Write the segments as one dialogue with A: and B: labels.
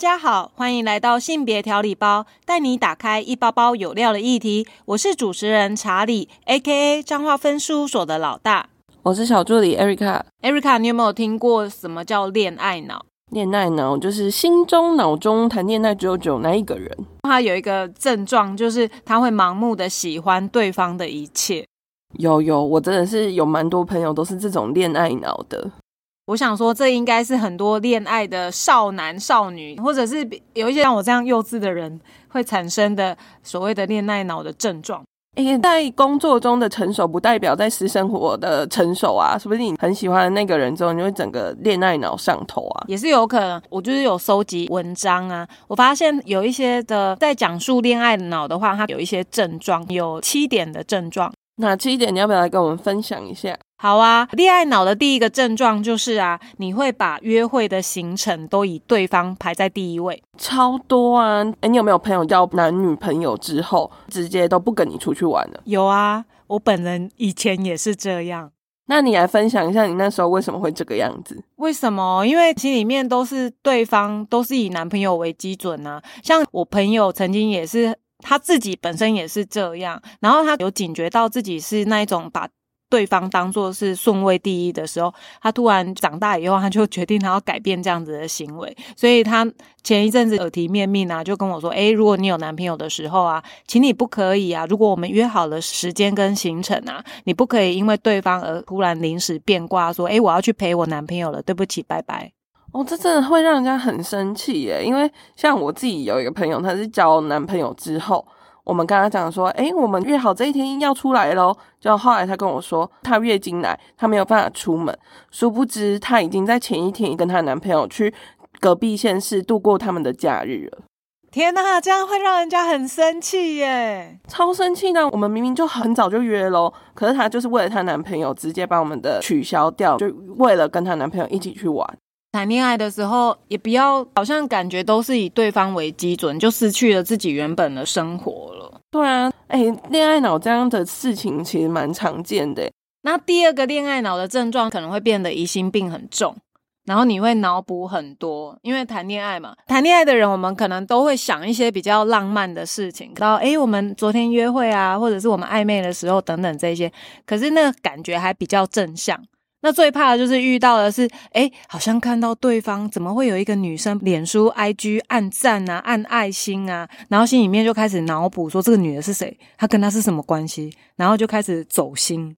A: 家好，欢迎来到性别调理包，带你打开一包包有料的议题。我是主持人查理，A.K.A. 彰化分事务所的老大。
B: 我是小助理 Erica。
A: Erica，你有没有听过什么叫恋爱脑？
B: 恋爱脑就是心中、脑中谈恋爱只有只有那一个人。
A: 他有一个症状，就是他会盲目的喜欢对方的一切。
B: 有有，我真的是有蛮多朋友都是这种恋爱脑的。
A: 我想说，这应该是很多恋爱的少男少女，或者是有一些像我这样幼稚的人会产生的所谓的恋爱脑的症状。
B: 诶，在工作中的成熟不代表在私生活的成熟啊！是不是你很喜欢那个人之后，你会整个恋爱脑上头啊，
A: 也是有可能。我就是有收集文章啊，我发现有一些的在讲述恋爱脑的话，它有一些症状，有七点的症状。
B: 那七点？你要不要来跟我们分享一下？
A: 好啊，恋爱脑的第一个症状就是啊，你会把约会的行程都以对方排在第一位，
B: 超多啊！哎，你有没有朋友交男女朋友之后，直接都不跟你出去玩了？
A: 有啊，我本人以前也是这样。
B: 那你来分享一下，你那时候为什么会这个样子？
A: 为什么？因为心里面都是对方都是以男朋友为基准啊。像我朋友曾经也是，他自己本身也是这样，然后他有警觉到自己是那一种把。对方当做是顺位第一的时候，他突然长大以后，他就决定他要改变这样子的行为。所以他前一阵子耳提面命啊，就跟我说：“诶，如果你有男朋友的时候啊，请你不可以啊。如果我们约好了时间跟行程啊，你不可以因为对方而突然临时变卦，说：诶，我要去陪我男朋友了，对不起，拜拜。”
B: 哦，这真的会让人家很生气耶。因为像我自己有一个朋友，他是交男朋友之后。我们跟他讲说，哎，我们约好这一天要出来喽。就后来他跟我说，她月经来，她没有办法出门。殊不知，她已经在前一天跟她男朋友去隔壁县市度过他们的假日了。
A: 天呐，这样会让人家很生气耶，
B: 超生气呢。我们明明就很早就约喽，可是她就是为了她男朋友，直接把我们的取消掉，就为了跟她男朋友一起去玩。
A: 谈恋爱的时候，也不要好像感觉都是以对方为基准，就失去了自己原本的生活了。
B: 对啊，哎，恋爱脑这样的事情其实蛮常见的。
A: 那第二个恋爱脑的症状可能会变得疑心病很重，然后你会脑补很多，因为谈恋爱嘛，谈恋爱的人我们可能都会想一些比较浪漫的事情，然后哎，我们昨天约会啊，或者是我们暧昧的时候等等这些，可是那个感觉还比较正向。那最怕的就是遇到的是，哎，好像看到对方怎么会有一个女生脸书 IG 按赞啊，按爱心啊，然后心里面就开始脑补说这个女的是谁，她跟她是什么关系，然后就开始走心。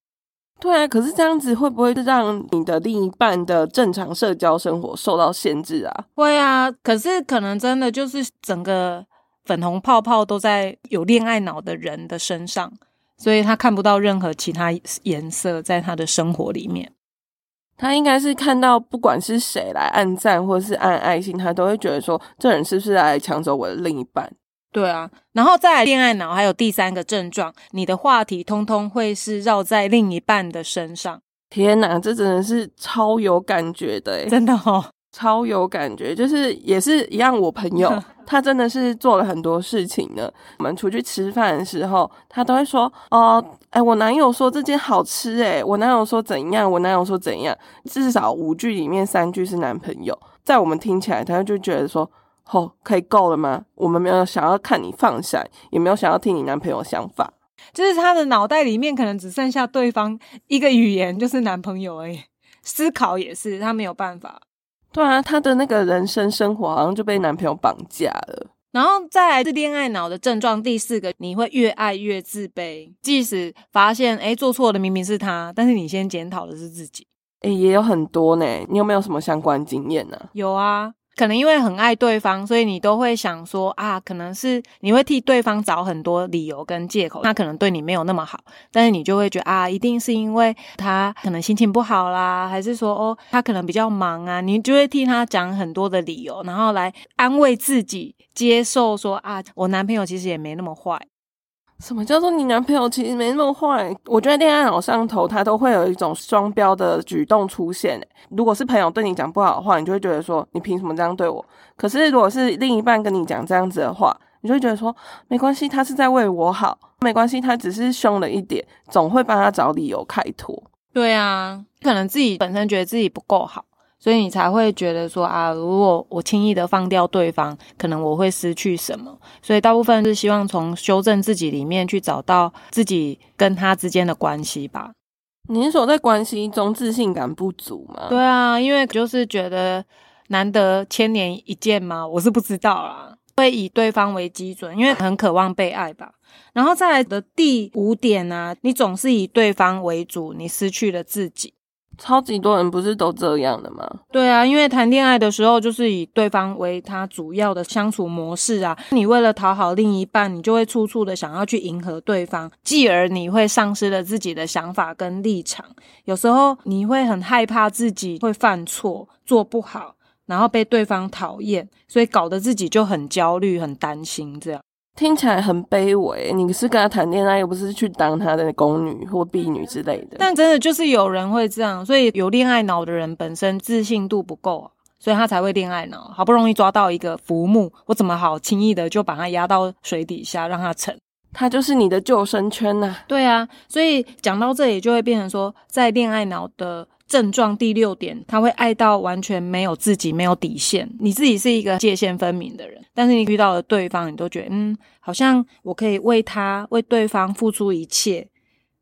B: 对啊，可是这样子会不会让你的另一半的正常社交生活受到限制啊？
A: 会啊，可是可能真的就是整个粉红泡泡都在有恋爱脑的人的身上，所以他看不到任何其他颜色在他的生活里面。
B: 他应该是看到不管是谁来按赞或者是按爱心，他都会觉得说这人是不是来抢走我的另一半？
A: 对啊，然后再恋爱脑还有第三个症状，你的话题通通会是绕在另一半的身上。
B: 天哪，这真的是超有感觉的，
A: 真的哦。
B: 超有感觉，就是也是一样。我朋友 他真的是做了很多事情呢。我们出去吃饭的时候，他都会说：“哦，哎，我男友说这件好吃，哎，我男友说怎样，我男友说怎样。”至少五句里面三句是男朋友，在我们听起来，他就觉得说：“哦，可以够了吗？我们没有想要看你放闪，也没有想要听你男朋友想法。”
A: 就是他的脑袋里面可能只剩下对方一个语言，就是男朋友而已。思考也是，他没有办法。
B: 对啊，她的那个人生生活好像就被男朋友绑架了。
A: 然后再来是恋爱脑的症状，第四个，你会越爱越自卑，即使发现哎做错的明明是他，但是你先检讨的是自己。
B: 哎，也有很多呢。你有没有什么相关经验呢？
A: 有啊。可能因为很爱对方，所以你都会想说啊，可能是你会替对方找很多理由跟借口，他可能对你没有那么好，但是你就会觉得啊，一定是因为他可能心情不好啦，还是说哦，他可能比较忙啊，你就会替他讲很多的理由，然后来安慰自己，接受说啊，我男朋友其实也没那么坏。
B: 什么叫做你男朋友其实没那么坏？我觉得恋爱脑上头，他都会有一种双标的举动出现。如果是朋友对你讲不好的话，你就会觉得说你凭什么这样对我？可是如果是另一半跟你讲这样子的话，你就会觉得说没关系，他是在为我好，没关系，他只是凶了一点，总会帮他找理由开脱。
A: 对啊，可能自己本身觉得自己不够好。所以你才会觉得说啊，如果我轻易的放掉对方，可能我会失去什么。所以大部分是希望从修正自己里面去找到自己跟他之间的关系吧。
B: 你是说在关系中自信感不足吗？
A: 对啊，因为就是觉得难得千年一见嘛，我是不知道啦。会以对方为基准，因为很渴望被爱吧。然后再来的第五点呢，你总是以对方为主，你失去了自己。
B: 超级多人不是都这样的吗？
A: 对啊，因为谈恋爱的时候就是以对方为他主要的相处模式啊。你为了讨好另一半，你就会处处的想要去迎合对方，继而你会丧失了自己的想法跟立场。有时候你会很害怕自己会犯错，做不好，然后被对方讨厌，所以搞得自己就很焦虑、很担心这样。
B: 听起来很卑微，你是跟他谈恋爱，又不是去当他的宫女或婢女之类的。
A: 但真的就是有人会这样，所以有恋爱脑的人本身自信度不够，所以他才会恋爱脑。好不容易抓到一个浮木，我怎么好轻易的就把他压到水底下让他沉？
B: 他就是你的救生圈呐。
A: 对啊，所以讲到这里就会变成说，在恋爱脑的。症状第六点，他会爱到完全没有自己，没有底线。你自己是一个界限分明的人，但是你遇到了对方，你都觉得嗯，好像我可以为他、为对方付出一切。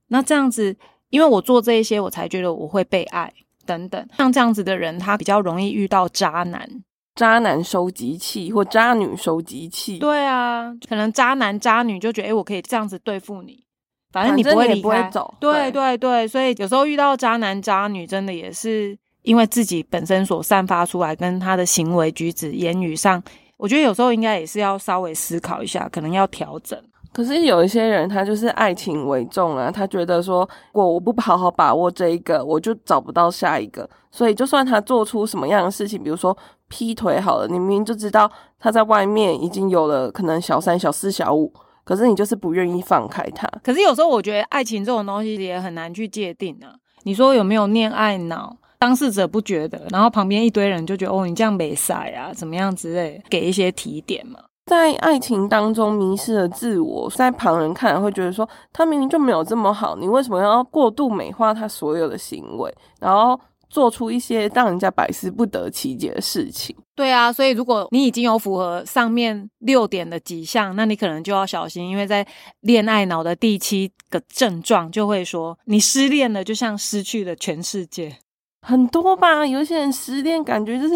A: 那这样子，因为我做这一些，我才觉得我会被爱等等。像这样子的人，他比较容易遇到渣男、
B: 渣男收集器或渣女收集器。
A: 对啊，可能渣男渣女就觉得，哎，我可以这样子对付你。反正你不会离开，对对对，所以有时候遇到渣男渣女，真的也是因为自己本身所散发出来，跟他的行为举止、言语上，我觉得有时候应该也是要稍微思考一下，可能要调整。
B: 可是有一些人，他就是爱情为重啊，他觉得说我我不好好把握这一个，我就找不到下一个，所以就算他做出什么样的事情，比如说劈腿好了，你明明就知道他在外面已经有了可能小三、小四、小五。可是你就是不愿意放开他。
A: 可是有时候我觉得爱情这种东西也很难去界定啊。你说有没有恋爱脑？当事者不觉得，然后旁边一堆人就觉得哦，你这样没晒啊，怎么样之类，给一些提点嘛。
B: 在爱情当中迷失了自我，在旁人看来会觉得说，他明明就没有这么好，你为什么要过度美化他所有的行为？然后。做出一些让人家百思不得其解的事情。
A: 对啊，所以如果你已经有符合上面六点的几项，那你可能就要小心，因为在恋爱脑的第七个症状就会说，你失恋了就像失去了全世界。
B: 很多吧，有些人失恋感觉就是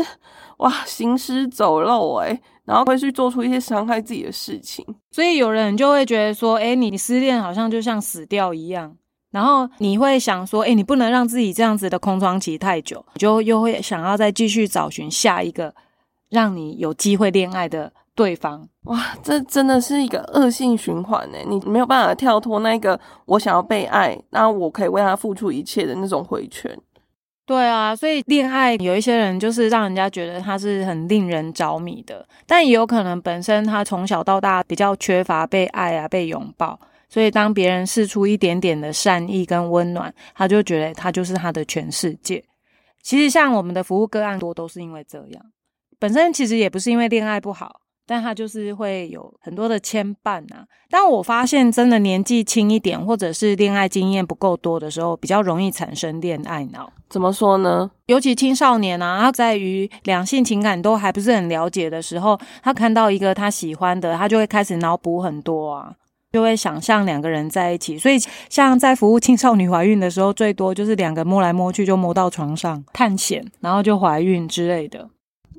B: 哇行尸走肉诶，然后会去做出一些伤害自己的事情。
A: 所以有人就会觉得说，哎，你失恋好像就像死掉一样。然后你会想说，哎，你不能让自己这样子的空窗期太久，你就又会想要再继续找寻下一个让你有机会恋爱的对方。
B: 哇，这真的是一个恶性循环呢！你没有办法跳脱那个我想要被爱，那我可以为他付出一切的那种回圈。
A: 对啊，所以恋爱有一些人就是让人家觉得他是很令人着迷的，但也有可能本身他从小到大比较缺乏被爱啊，被拥抱。所以，当别人试出一点点的善意跟温暖，他就觉得他就是他的全世界。其实，像我们的服务个案多都是因为这样，本身其实也不是因为恋爱不好，但他就是会有很多的牵绊啊。但我发现真的年纪轻一点，或者是恋爱经验不够多的时候，比较容易产生恋爱脑。
B: 怎么说呢？
A: 尤其青少年啊，他在于两性情感都还不是很了解的时候，他看到一个他喜欢的，他就会开始脑补很多啊。就会想象两个人在一起，所以像在服务青少年怀孕的时候，最多就是两个摸来摸去就摸到床上探险，然后就怀孕之类的。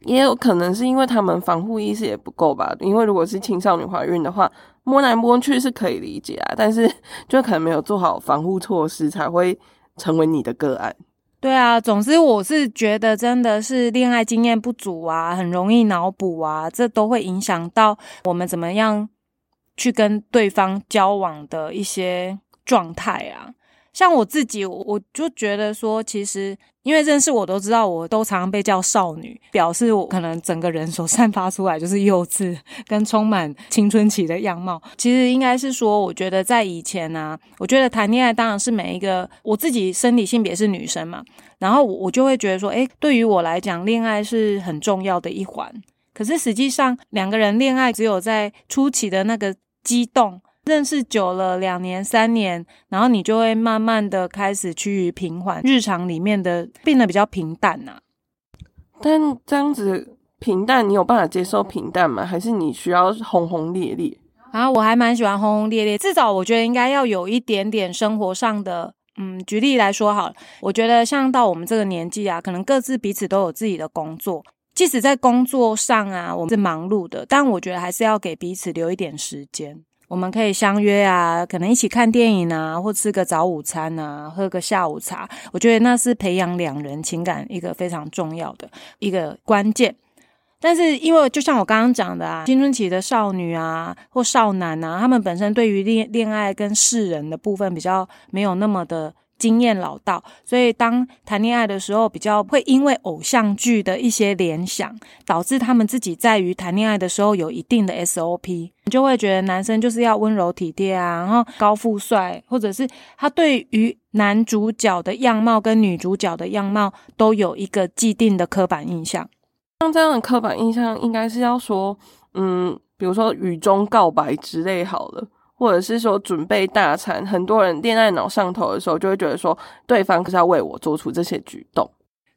B: 也有可能是因为他们防护意识也不够吧？因为如果是青少年怀孕的话，摸来摸去是可以理解啊，但是 就可能没有做好防护措施，才会成为你的个案。
A: 对啊，总之我是觉得真的是恋爱经验不足啊，很容易脑补啊，这都会影响到我们怎么样。去跟对方交往的一些状态啊，像我自己，我就觉得说，其实因为认识我都知道，我都常常被叫少女，表示我可能整个人所散发出来就是幼稚跟充满青春期的样貌。其实应该是说，我觉得在以前呢，我觉得谈恋爱当然是每一个我自己生理性别是女生嘛，然后我就会觉得说，诶，对于我来讲，恋爱是很重要的一环。可是实际上，两个人恋爱只有在初期的那个。激动，认识久了两年三年，然后你就会慢慢的开始趋于平缓，日常里面的变得比较平淡呐。
B: 但这样子平淡，你有办法接受平淡吗？还是你需要轰轰烈烈？
A: 啊，我还蛮喜欢轰轰烈烈，至少我觉得应该要有一点点生活上的。嗯，举例来说好了，我觉得像到我们这个年纪啊，可能各自彼此都有自己的工作，即使在工作上啊，我们是忙碌的，但我觉得还是要给彼此留一点时间。我们可以相约啊，可能一起看电影啊，或吃个早午餐啊，喝个下午茶。我觉得那是培养两人情感一个非常重要的一个关键。但是，因为就像我刚刚讲的啊，青春期的少女啊或少男啊，他们本身对于恋恋爱跟世人的部分比较没有那么的经验老道，所以当谈恋爱的时候，比较会因为偶像剧的一些联想，导致他们自己在于谈恋爱的时候有一定的 SOP，你就会觉得男生就是要温柔体贴啊，然后高富帅，或者是他对于男主角的样貌跟女主角的样貌都有一个既定的刻板印象。
B: 像这样的刻板印象，应该是要说，嗯，比如说雨中告白之类好了，或者是说准备大餐，很多人恋爱脑上头的时候，就会觉得说，对方可是要为我做出这些举动。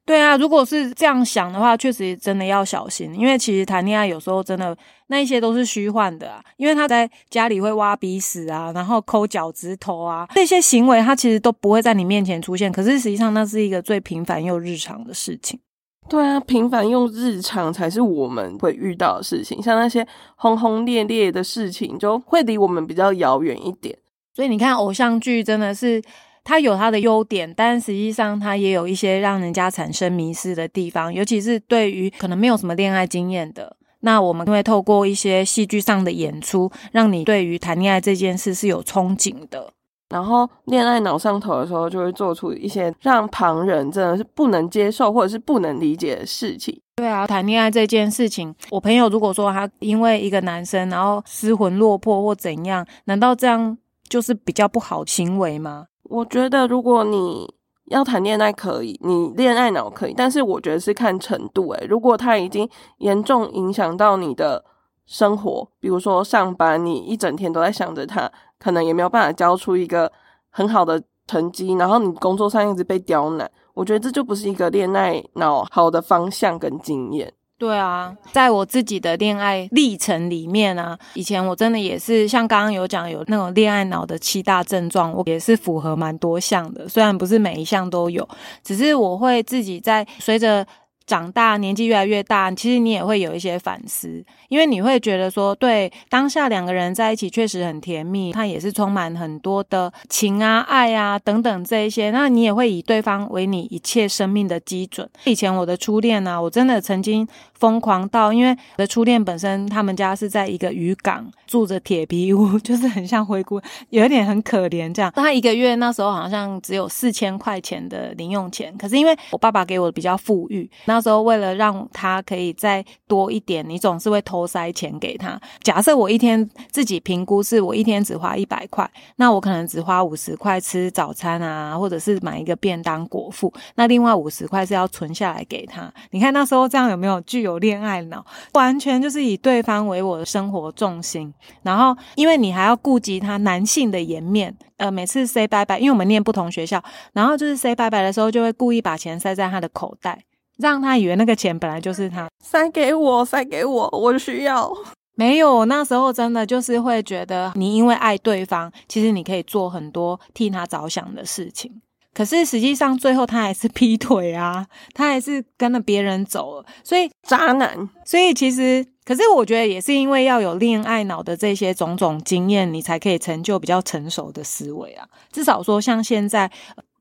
A: 对啊，如果是这样想的话，确实真的要小心，因为其实谈恋爱有时候真的那一些都是虚幻的啊，因为他在家里会挖鼻屎啊，然后抠脚趾头啊，这些行为他其实都不会在你面前出现，可是实际上那是一个最平凡又日常的事情。
B: 对啊，平凡用日常才是我们会遇到的事情，像那些轰轰烈烈的事情，就会离我们比较遥远一点。
A: 所以你看，偶像剧真的是它有它的优点，但实际上它也有一些让人家产生迷失的地方，尤其是对于可能没有什么恋爱经验的，那我们会透过一些戏剧上的演出，让你对于谈恋爱这件事是有憧憬的。
B: 然后恋爱脑上头的时候，就会做出一些让旁人真的是不能接受或者是不能理解的事情。
A: 对啊，谈恋爱这件事情，我朋友如果说他因为一个男生然后失魂落魄或怎样，难道这样就是比较不好行为吗？
B: 我觉得如果你要谈恋爱可以，你恋爱脑可以，但是我觉得是看程度。诶，如果他已经严重影响到你的生活，比如说上班，你一整天都在想着他。可能也没有办法交出一个很好的成绩，然后你工作上一直被刁难，我觉得这就不是一个恋爱脑好的方向跟经验。
A: 对啊，在我自己的恋爱历程里面啊，以前我真的也是像刚刚有讲有那种恋爱脑的七大症状，我也是符合蛮多项的，虽然不是每一项都有，只是我会自己在随着。长大年纪越来越大，其实你也会有一些反思，因为你会觉得说，对当下两个人在一起确实很甜蜜，他也是充满很多的情啊、爱啊等等这一些，那你也会以对方为你一切生命的基准。以前我的初恋呢，我真的曾经疯狂到，因为我的初恋本身他们家是在一个渔港，住着铁皮屋，就是很像灰姑，有一点很可怜这样。他一个月那时候好像只有四千块钱的零用钱，可是因为我爸爸给我比较富裕，那。那时候为了让他可以再多一点，你总是会偷塞钱给他。假设我一天自己评估是我一天只花一百块，那我可能只花五十块吃早餐啊，或者是买一个便当果腹。那另外五十块是要存下来给他。你看那时候这样有没有具有恋爱脑？完全就是以对方为我的生活重心。然后因为你还要顾及他男性的颜面，呃，每次 say 拜拜，因为我们念不同学校，然后就是 say 拜拜的时候，就会故意把钱塞在他的口袋。让他以为那个钱本来就是他
B: 塞给我，塞给我，我需要。
A: 没有，那时候真的就是会觉得，你因为爱对方，其实你可以做很多替他着想的事情。可是实际上最后他还是劈腿啊，他还是跟了别人走了。所以
B: 渣男。
A: 所以其实，可是我觉得也是因为要有恋爱脑的这些种种经验，你才可以成就比较成熟的思维啊。至少说像现在。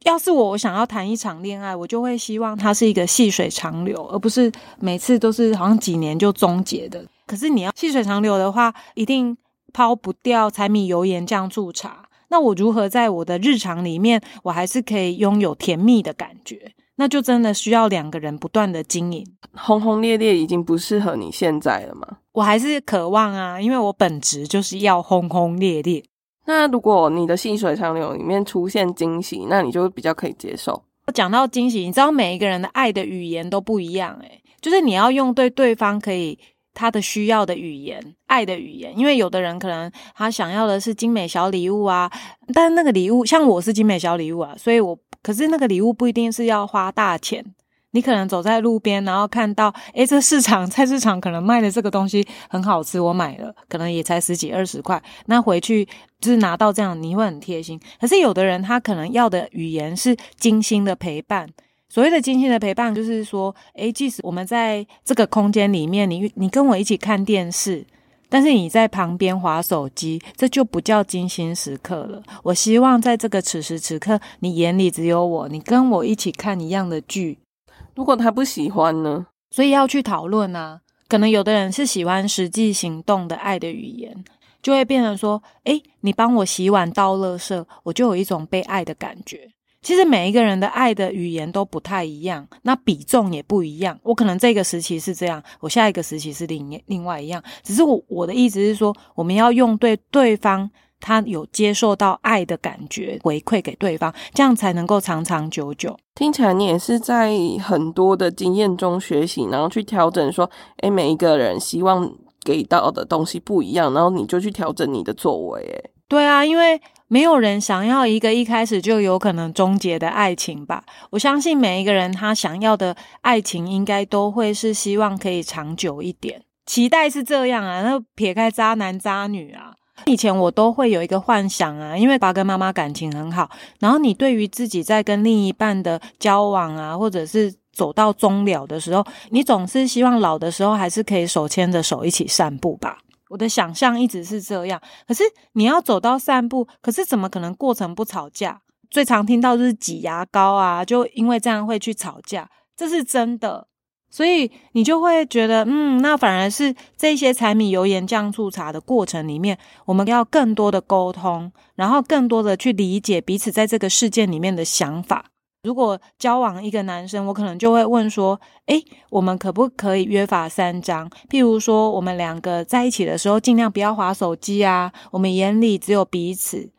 A: 要是我我想要谈一场恋爱，我就会希望它是一个细水长流，而不是每次都是好像几年就终结的。可是你要细水长流的话，一定抛不掉柴米油盐酱醋茶。那我如何在我的日常里面，我还是可以拥有甜蜜的感觉？那就真的需要两个人不断的经营。
B: 轰轰烈烈已经不适合你现在了吗？
A: 我还是渴望啊，因为我本质就是要轰轰烈烈。
B: 那如果你的细水长流里面出现惊喜，那你就比较可以接受。
A: 讲到惊喜，你知道每一个人的爱的语言都不一样，诶，就是你要用对对方可以他的需要的语言，爱的语言。因为有的人可能他想要的是精美小礼物啊，但那个礼物像我是精美小礼物啊，所以我可是那个礼物不一定是要花大钱。你可能走在路边，然后看到，诶，这市场 菜市场可能卖的这个东西很好吃，我买了，可能也才十几二十块，那回去就是拿到这样，你会很贴心。可是有的人他可能要的语言是精心的陪伴。所谓的精心的陪伴，就是说，诶，即使我们在这个空间里面，你你跟我一起看电视。但是你在旁边划手机，这就不叫精心时刻了。我希望在这个此时此刻，你眼里只有我，你跟我一起看一样的剧。
B: 如果他不喜欢呢？
A: 所以要去讨论啊。可能有的人是喜欢实际行动的爱的语言，就会变成说：诶，你帮我洗碗倒垃圾，我就有一种被爱的感觉。其实每一个人的爱的语言都不太一样，那比重也不一样。我可能这个时期是这样，我下一个时期是另另外一样。只是我我的意思是说，我们要用对对方他有接受到爱的感觉回馈给对方，这样才能够长长久久。
B: 听起来你也是在很多的经验中学习，然后去调整说，诶，每一个人希望给到的东西不一样，然后你就去调整你的作为。诶，
A: 对啊，因为。没有人想要一个一开始就有可能终结的爱情吧？我相信每一个人他想要的爱情，应该都会是希望可以长久一点，期待是这样啊。那撇开渣男渣女啊，以前我都会有一个幻想啊，因为爸跟妈妈感情很好，然后你对于自己在跟另一半的交往啊，或者是走到终了的时候，你总是希望老的时候还是可以手牵着手一起散步吧。我的想象一直是这样，可是你要走到散步，可是怎么可能过程不吵架？最常听到就是挤牙膏啊，就因为这样会去吵架，这是真的。所以你就会觉得，嗯，那反而是这些柴米油盐酱醋茶的过程里面，我们要更多的沟通，然后更多的去理解彼此在这个事件里面的想法。如果交往一个男生，我可能就会问说：“诶，我们可不可以约法三章？譬如说，我们两个在一起的时候，尽量不要划手机啊。我们眼里只有彼此。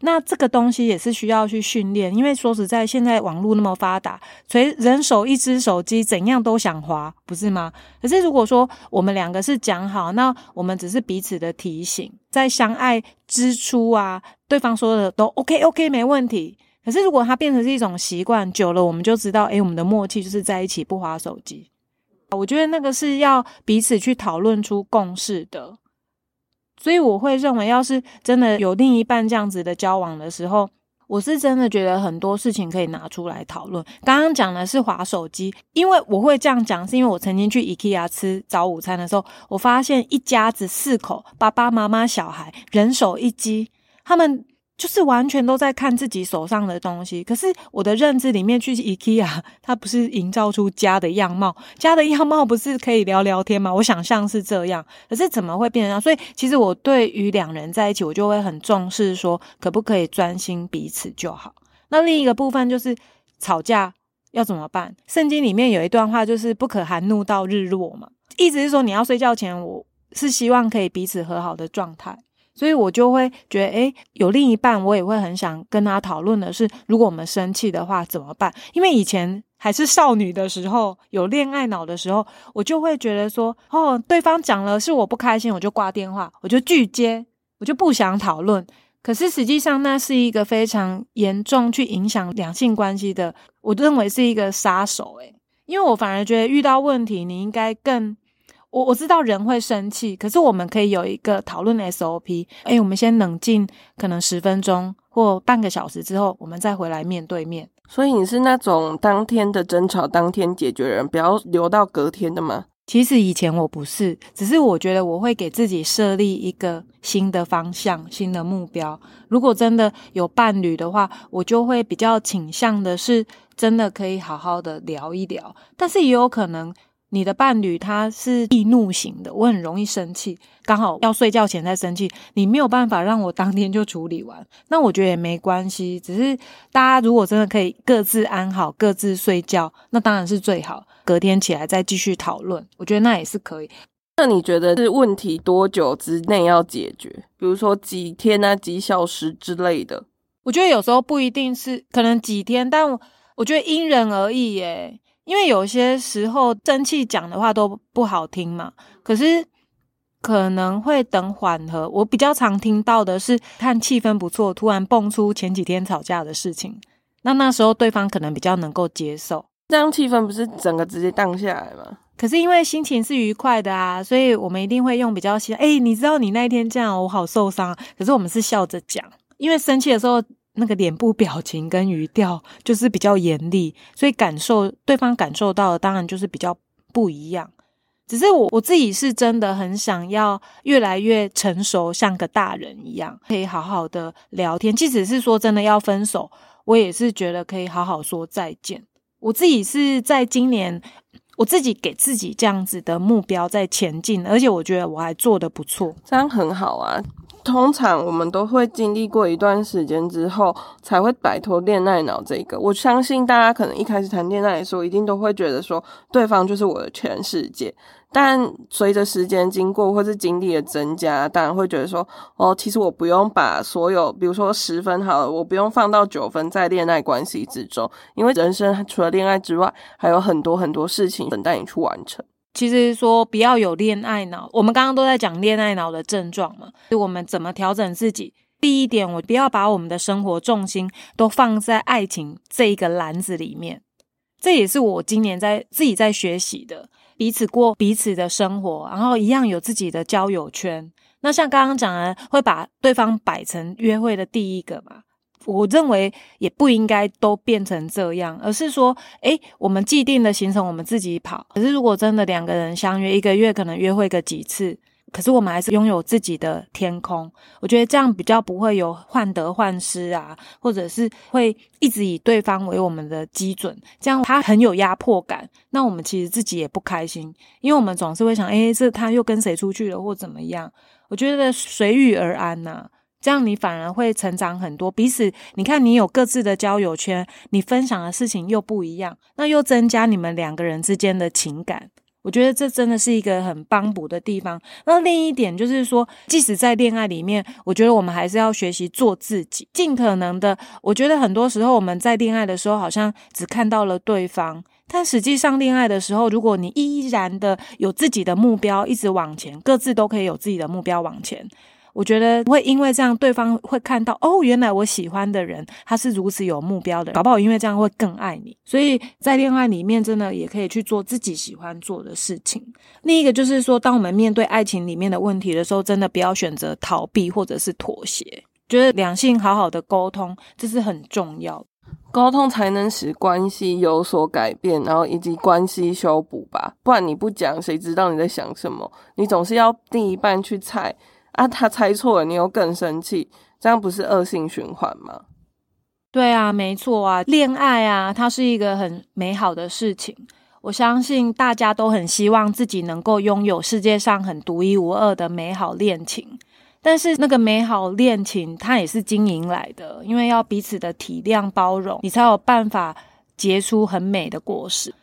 A: 那这个东西也是需要去训练，因为说实在，现在网络那么发达，所以人手一只手机，怎样都想划，不是吗？可是如果说我们两个是讲好，那我们只是彼此的提醒，在相爱之初啊，对方说的都 OK OK 没问题。”可是，如果它变成是一种习惯，久了我们就知道，诶，我们的默契就是在一起不划手机。我觉得那个是要彼此去讨论出共识的。所以我会认为，要是真的有另一半这样子的交往的时候，我是真的觉得很多事情可以拿出来讨论。刚刚讲的是划手机，因为我会这样讲，是因为我曾经去 IKEA 吃早午餐的时候，我发现一家子四口，爸爸妈妈、小孩，人手一机，他们。就是完全都在看自己手上的东西，可是我的认知里面去 IKEA，它不是营造出家的样貌，家的样貌不是可以聊聊天吗？我想象是这样，可是怎么会变成这样？所以其实我对于两人在一起，我就会很重视说，可不可以专心彼此就好。那另一个部分就是吵架要怎么办？圣经里面有一段话就是不可含怒到日落嘛，意思是说你要睡觉前，我是希望可以彼此和好的状态。所以我就会觉得，诶，有另一半，我也会很想跟他讨论的是，如果我们生气的话怎么办？因为以前还是少女的时候，有恋爱脑的时候，我就会觉得说，哦，对方讲了是我不开心，我就挂电话，我就拒接，我就不想讨论。可是实际上，那是一个非常严重去影响两性关系的，我认为是一个杀手。诶，因为我反而觉得遇到问题，你应该更。我我知道人会生气，可是我们可以有一个讨论的 SOP。哎，我们先冷静，可能十分钟或半个小时之后，我们再回来面对面。
B: 所以你是那种当天的争吵当天解决人，不要留到隔天的吗？
A: 其实以前我不是，只是我觉得我会给自己设立一个新的方向、新的目标。如果真的有伴侣的话，我就会比较倾向的是真的可以好好的聊一聊，但是也有可能。你的伴侣他是易怒型的，我很容易生气，刚好要睡觉前再生气，你没有办法让我当天就处理完，那我觉得也没关系。只是大家如果真的可以各自安好，各自睡觉，那当然是最好。隔天起来再继续讨论，我觉得那也是可以。
B: 那你觉得是问题多久之内要解决？比如说几天啊、几小时之类的？
A: 我觉得有时候不一定是可能几天，但我觉得因人而异耶。因为有些时候生气讲的话都不好听嘛，可是可能会等缓和。我比较常听到的是，看气氛不错，突然蹦出前几天吵架的事情，那那时候对方可能比较能够接受。
B: 这样气氛不是整个直接荡下来吗？
A: 可是因为心情是愉快的啊，所以我们一定会用比较喜，哎，你知道你那一天这样，我好受伤。可是我们是笑着讲，因为生气的时候那个脸部表情跟语调就是比较严厉，所以感受对方感受到的当然就是比较不一样。只是我我自己是真的很想要越来越成熟，像个大人一样，可以好好的聊天。即使是说真的要分手，我也是觉得可以好好说再见。我自己是在今年，我自己给自己这样子的目标在前进，而且我觉得我还做的不错，
B: 这样很好啊。通常我们都会经历过一段时间之后，才会摆脱恋爱脑这个。我相信大家可能一开始谈恋爱的时候，一定都会觉得说对方就是我的全世界。但随着时间经过，或是经历的增加，当然会觉得说，哦，其实我不用把所有，比如说十分好了，我不用放到九分在恋爱关系之中，因为人生除了恋爱之外，还有很多很多事情等待你去完成。
A: 其实说不要有恋爱脑，我们刚刚都在讲恋爱脑的症状嘛。就我们怎么调整自己？第一点，我不要把我们的生活重心都放在爱情这一个篮子里面。这也是我今年在自己在学习的，彼此过彼此的生活，然后一样有自己的交友圈。那像刚刚讲的，会把对方摆成约会的第一个嘛？我认为也不应该都变成这样，而是说，诶，我们既定的行程我们自己跑。可是如果真的两个人相约一个月，可能约会个几次，可是我们还是拥有自己的天空。我觉得这样比较不会有患得患失啊，或者是会一直以对方为我们的基准，这样他很有压迫感。那我们其实自己也不开心，因为我们总是会想，诶，这他又跟谁出去了或怎么样？我觉得随遇而安呐。这样你反而会成长很多，彼此你看你有各自的交友圈，你分享的事情又不一样，那又增加你们两个人之间的情感。我觉得这真的是一个很帮补的地方。那另一点就是说，即使在恋爱里面，我觉得我们还是要学习做自己，尽可能的。我觉得很多时候我们在恋爱的时候，好像只看到了对方，但实际上恋爱的时候，如果你依然的有自己的目标，一直往前，各自都可以有自己的目标往前。我觉得会因为这样，对方会看到哦，原来我喜欢的人他是如此有目标的，搞不好因为这样会更爱你。所以在恋爱里面，真的也可以去做自己喜欢做的事情。另一个就是说，当我们面对爱情里面的问题的时候，真的不要选择逃避或者是妥协。觉得两性好好的沟通，这是很重要，
B: 沟通才能使关系有所改变，然后以及关系修补吧。不然你不讲，谁知道你在想什么？你总是要另一半去猜。啊，他猜错了，你又更生气，这样不是恶性循环吗？
A: 对啊，没错啊，恋爱啊，它是一个很美好的事情。我相信大家都很希望自己能够拥有世界上很独一无二的美好恋情，但是那个美好恋情它也是经营来的，因为要彼此的体谅包容，你才有办法结出很美的果实。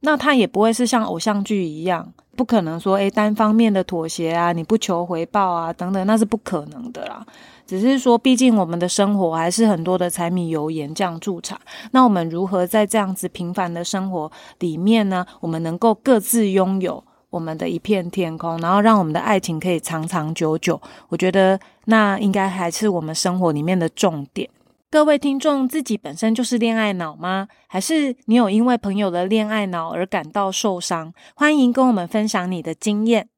A: 那它也不会是像偶像剧一样。不可能说，诶单方面的妥协啊，你不求回报啊，等等，那是不可能的啦。只是说，毕竟我们的生活还是很多的柴米油盐酱醋茶。那我们如何在这样子平凡的生活里面呢？我们能够各自拥有我们的一片天空，然后让我们的爱情可以长长久久。我觉得那应该还是我们生活里面的重点。各位听众，自己本身就是恋爱脑吗？还是你有因为朋友的恋爱脑而感到受伤？欢迎跟我们分享你的经验。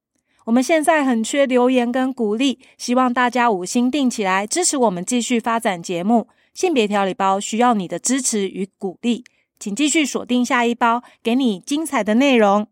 A: 我们现在很缺留言跟鼓励，希望大家五星定起来支持我们继续发展节目。性别调理包需要你的支持与鼓励，请继续锁定下一包，给你精彩的内容。